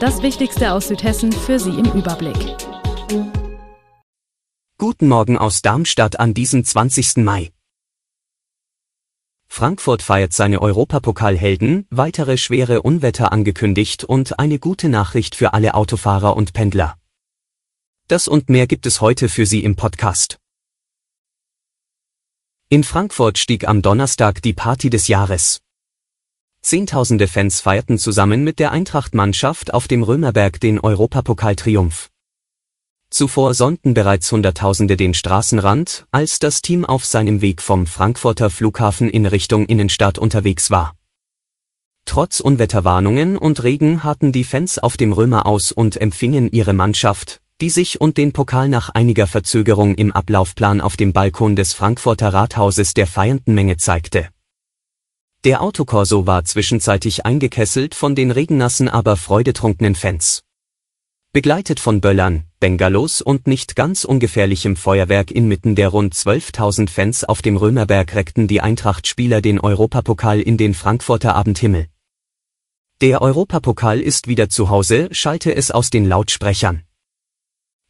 Das Wichtigste aus Südhessen für Sie im Überblick. Guten Morgen aus Darmstadt an diesem 20. Mai. Frankfurt feiert seine Europapokalhelden, weitere schwere Unwetter angekündigt und eine gute Nachricht für alle Autofahrer und Pendler. Das und mehr gibt es heute für Sie im Podcast. In Frankfurt stieg am Donnerstag die Party des Jahres. Zehntausende Fans feierten zusammen mit der Eintracht-Mannschaft auf dem Römerberg den Europapokaltriumph. Zuvor sonnten bereits Hunderttausende den Straßenrand, als das Team auf seinem Weg vom Frankfurter Flughafen in Richtung Innenstadt unterwegs war. Trotz Unwetterwarnungen und Regen harten die Fans auf dem Römer aus und empfingen ihre Mannschaft, die sich und den Pokal nach einiger Verzögerung im Ablaufplan auf dem Balkon des Frankfurter Rathauses der feiernden Menge zeigte. Der Autokorso war zwischenzeitlich eingekesselt von den regennassen aber freudetrunkenen Fans. Begleitet von Böllern, Bengalos und nicht ganz ungefährlichem Feuerwerk inmitten der rund 12.000 Fans auf dem Römerberg reckten die Eintracht-Spieler den Europapokal in den Frankfurter Abendhimmel. Der Europapokal ist wieder zu Hause, schallte es aus den Lautsprechern.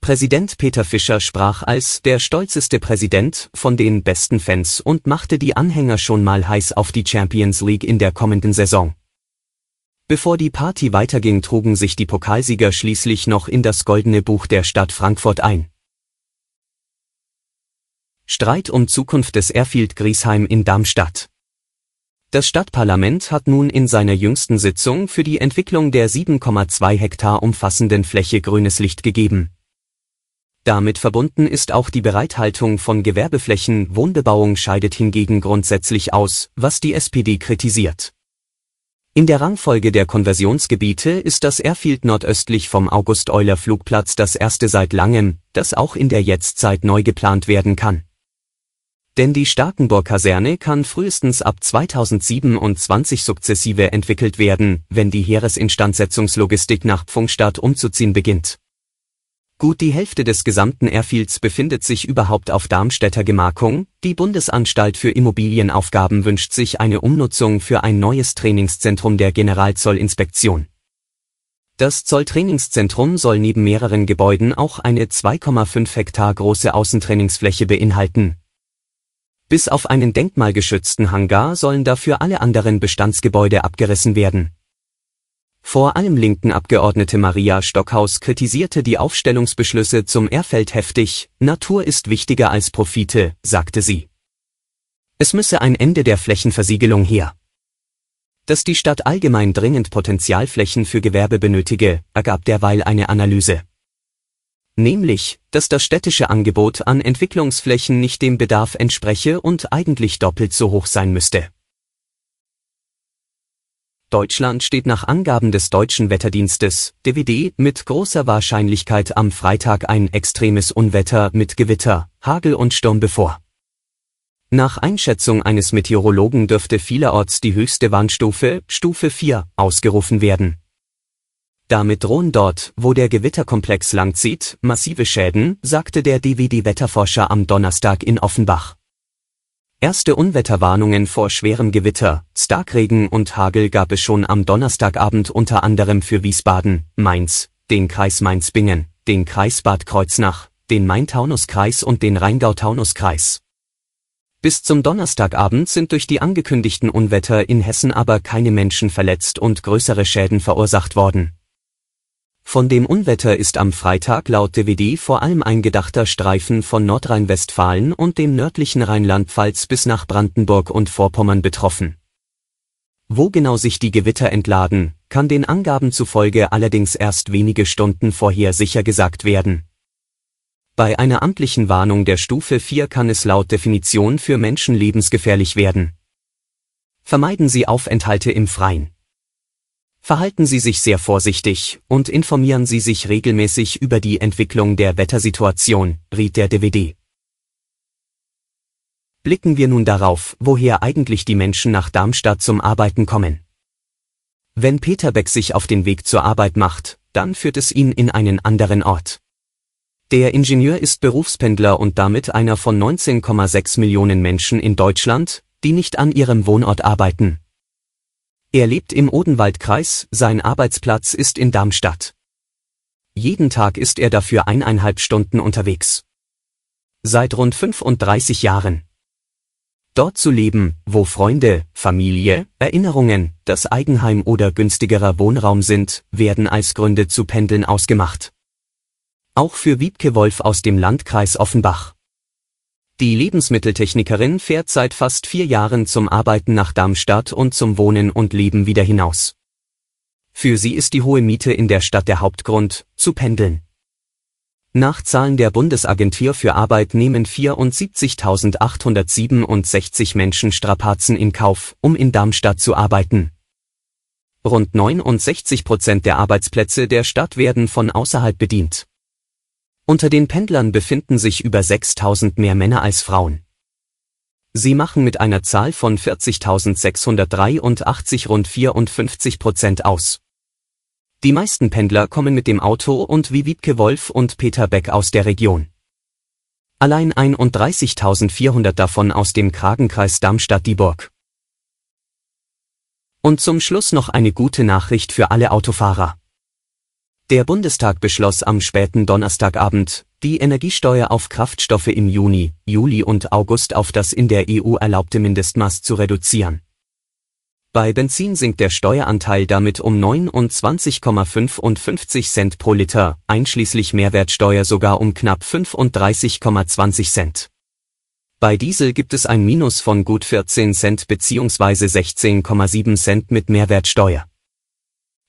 Präsident Peter Fischer sprach als der stolzeste Präsident von den besten Fans und machte die Anhänger schon mal heiß auf die Champions League in der kommenden Saison. Bevor die Party weiterging, trugen sich die Pokalsieger schließlich noch in das goldene Buch der Stadt Frankfurt ein. Streit um Zukunft des Airfield Griesheim in Darmstadt. Das Stadtparlament hat nun in seiner jüngsten Sitzung für die Entwicklung der 7,2 Hektar umfassenden Fläche grünes Licht gegeben. Damit verbunden ist auch die Bereithaltung von Gewerbeflächen, Wohnbebauung scheidet hingegen grundsätzlich aus, was die SPD kritisiert. In der Rangfolge der Konversionsgebiete ist das Airfield nordöstlich vom August-Euler-Flugplatz das erste seit langem, das auch in der Jetztzeit neu geplant werden kann. Denn die Starkenburg-Kaserne kann frühestens ab 2027 sukzessive entwickelt werden, wenn die Heeresinstandsetzungslogistik nach Pfungstadt umzuziehen beginnt. Gut die Hälfte des gesamten Airfields befindet sich überhaupt auf Darmstädter Gemarkung, die Bundesanstalt für Immobilienaufgaben wünscht sich eine Umnutzung für ein neues Trainingszentrum der Generalzollinspektion. Das Zolltrainingszentrum soll neben mehreren Gebäuden auch eine 2,5 Hektar große Außentrainingsfläche beinhalten. Bis auf einen denkmalgeschützten Hangar sollen dafür alle anderen Bestandsgebäude abgerissen werden vor allem linken Abgeordnete Maria Stockhaus kritisierte die Aufstellungsbeschlüsse zum Erfeld heftig, Natur ist wichtiger als Profite, sagte sie. Es müsse ein Ende der Flächenversiegelung her. Dass die Stadt allgemein dringend Potenzialflächen für Gewerbe benötige, ergab derweil eine Analyse. Nämlich, dass das städtische Angebot an Entwicklungsflächen nicht dem Bedarf entspreche und eigentlich doppelt so hoch sein müsste. Deutschland steht nach Angaben des deutschen Wetterdienstes (DWD) mit großer Wahrscheinlichkeit am Freitag ein extremes Unwetter mit Gewitter, Hagel und Sturm bevor. Nach Einschätzung eines Meteorologen dürfte vielerorts die höchste Warnstufe, Stufe 4, ausgerufen werden. Damit drohen dort, wo der Gewitterkomplex langzieht, massive Schäden, sagte der DWD-Wetterforscher am Donnerstag in Offenbach. Erste Unwetterwarnungen vor schwerem Gewitter, Starkregen und Hagel gab es schon am Donnerstagabend unter anderem für Wiesbaden, Mainz, den Kreis Mainz-Bingen, den Kreis Bad Kreuznach, den Main-Taunus-Kreis und den Rheingau-Taunus-Kreis. Bis zum Donnerstagabend sind durch die angekündigten Unwetter in Hessen aber keine Menschen verletzt und größere Schäden verursacht worden von dem Unwetter ist am Freitag laut DWD vor allem ein gedachter Streifen von Nordrhein-Westfalen und dem nördlichen Rheinland-Pfalz bis nach Brandenburg und Vorpommern betroffen. Wo genau sich die Gewitter entladen, kann den Angaben zufolge allerdings erst wenige Stunden vorher sicher gesagt werden. Bei einer amtlichen Warnung der Stufe 4 kann es laut Definition für Menschen lebensgefährlich werden. Vermeiden Sie Aufenthalte im Freien. Verhalten Sie sich sehr vorsichtig und informieren Sie sich regelmäßig über die Entwicklung der Wettersituation, riet der DVD. Blicken wir nun darauf, woher eigentlich die Menschen nach Darmstadt zum Arbeiten kommen. Wenn Peter Beck sich auf den Weg zur Arbeit macht, dann führt es ihn in einen anderen Ort. Der Ingenieur ist Berufspendler und damit einer von 19,6 Millionen Menschen in Deutschland, die nicht an ihrem Wohnort arbeiten. Er lebt im Odenwaldkreis, sein Arbeitsplatz ist in Darmstadt. Jeden Tag ist er dafür eineinhalb Stunden unterwegs. Seit rund 35 Jahren. Dort zu leben, wo Freunde, Familie, Erinnerungen, das Eigenheim oder günstigerer Wohnraum sind, werden als Gründe zu Pendeln ausgemacht. Auch für Wiebke Wolf aus dem Landkreis Offenbach. Die Lebensmitteltechnikerin fährt seit fast vier Jahren zum Arbeiten nach Darmstadt und zum Wohnen und Leben wieder hinaus. Für sie ist die hohe Miete in der Stadt der Hauptgrund, zu pendeln. Nach Zahlen der Bundesagentur für Arbeit nehmen 74.867 Menschen Strapazen in Kauf, um in Darmstadt zu arbeiten. Rund 69 Prozent der Arbeitsplätze der Stadt werden von außerhalb bedient. Unter den Pendlern befinden sich über 6000 mehr Männer als Frauen. Sie machen mit einer Zahl von 40.683 rund 54 Prozent aus. Die meisten Pendler kommen mit dem Auto und wie Wiebke Wolf und Peter Beck aus der Region. Allein 31.400 davon aus dem Kragenkreis Darmstadt-Dieburg. Und zum Schluss noch eine gute Nachricht für alle Autofahrer. Der Bundestag beschloss am späten Donnerstagabend, die Energiesteuer auf Kraftstoffe im Juni, Juli und August auf das in der EU erlaubte Mindestmaß zu reduzieren. Bei Benzin sinkt der Steueranteil damit um 29,55 Cent pro Liter, einschließlich Mehrwertsteuer sogar um knapp 35,20 Cent. Bei Diesel gibt es ein Minus von gut 14 Cent bzw. 16,7 Cent mit Mehrwertsteuer.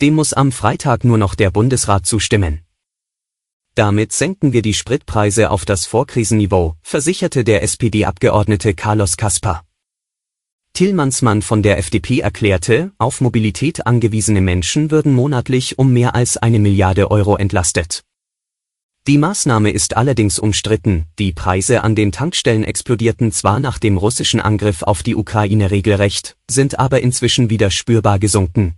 Dem muss am Freitag nur noch der Bundesrat zustimmen. Damit senken wir die Spritpreise auf das Vorkrisenniveau, versicherte der SPD-Abgeordnete Carlos Caspar. Tillmannsmann von der FDP erklärte, auf Mobilität angewiesene Menschen würden monatlich um mehr als eine Milliarde Euro entlastet. Die Maßnahme ist allerdings umstritten, die Preise an den Tankstellen explodierten zwar nach dem russischen Angriff auf die Ukraine regelrecht, sind aber inzwischen wieder spürbar gesunken,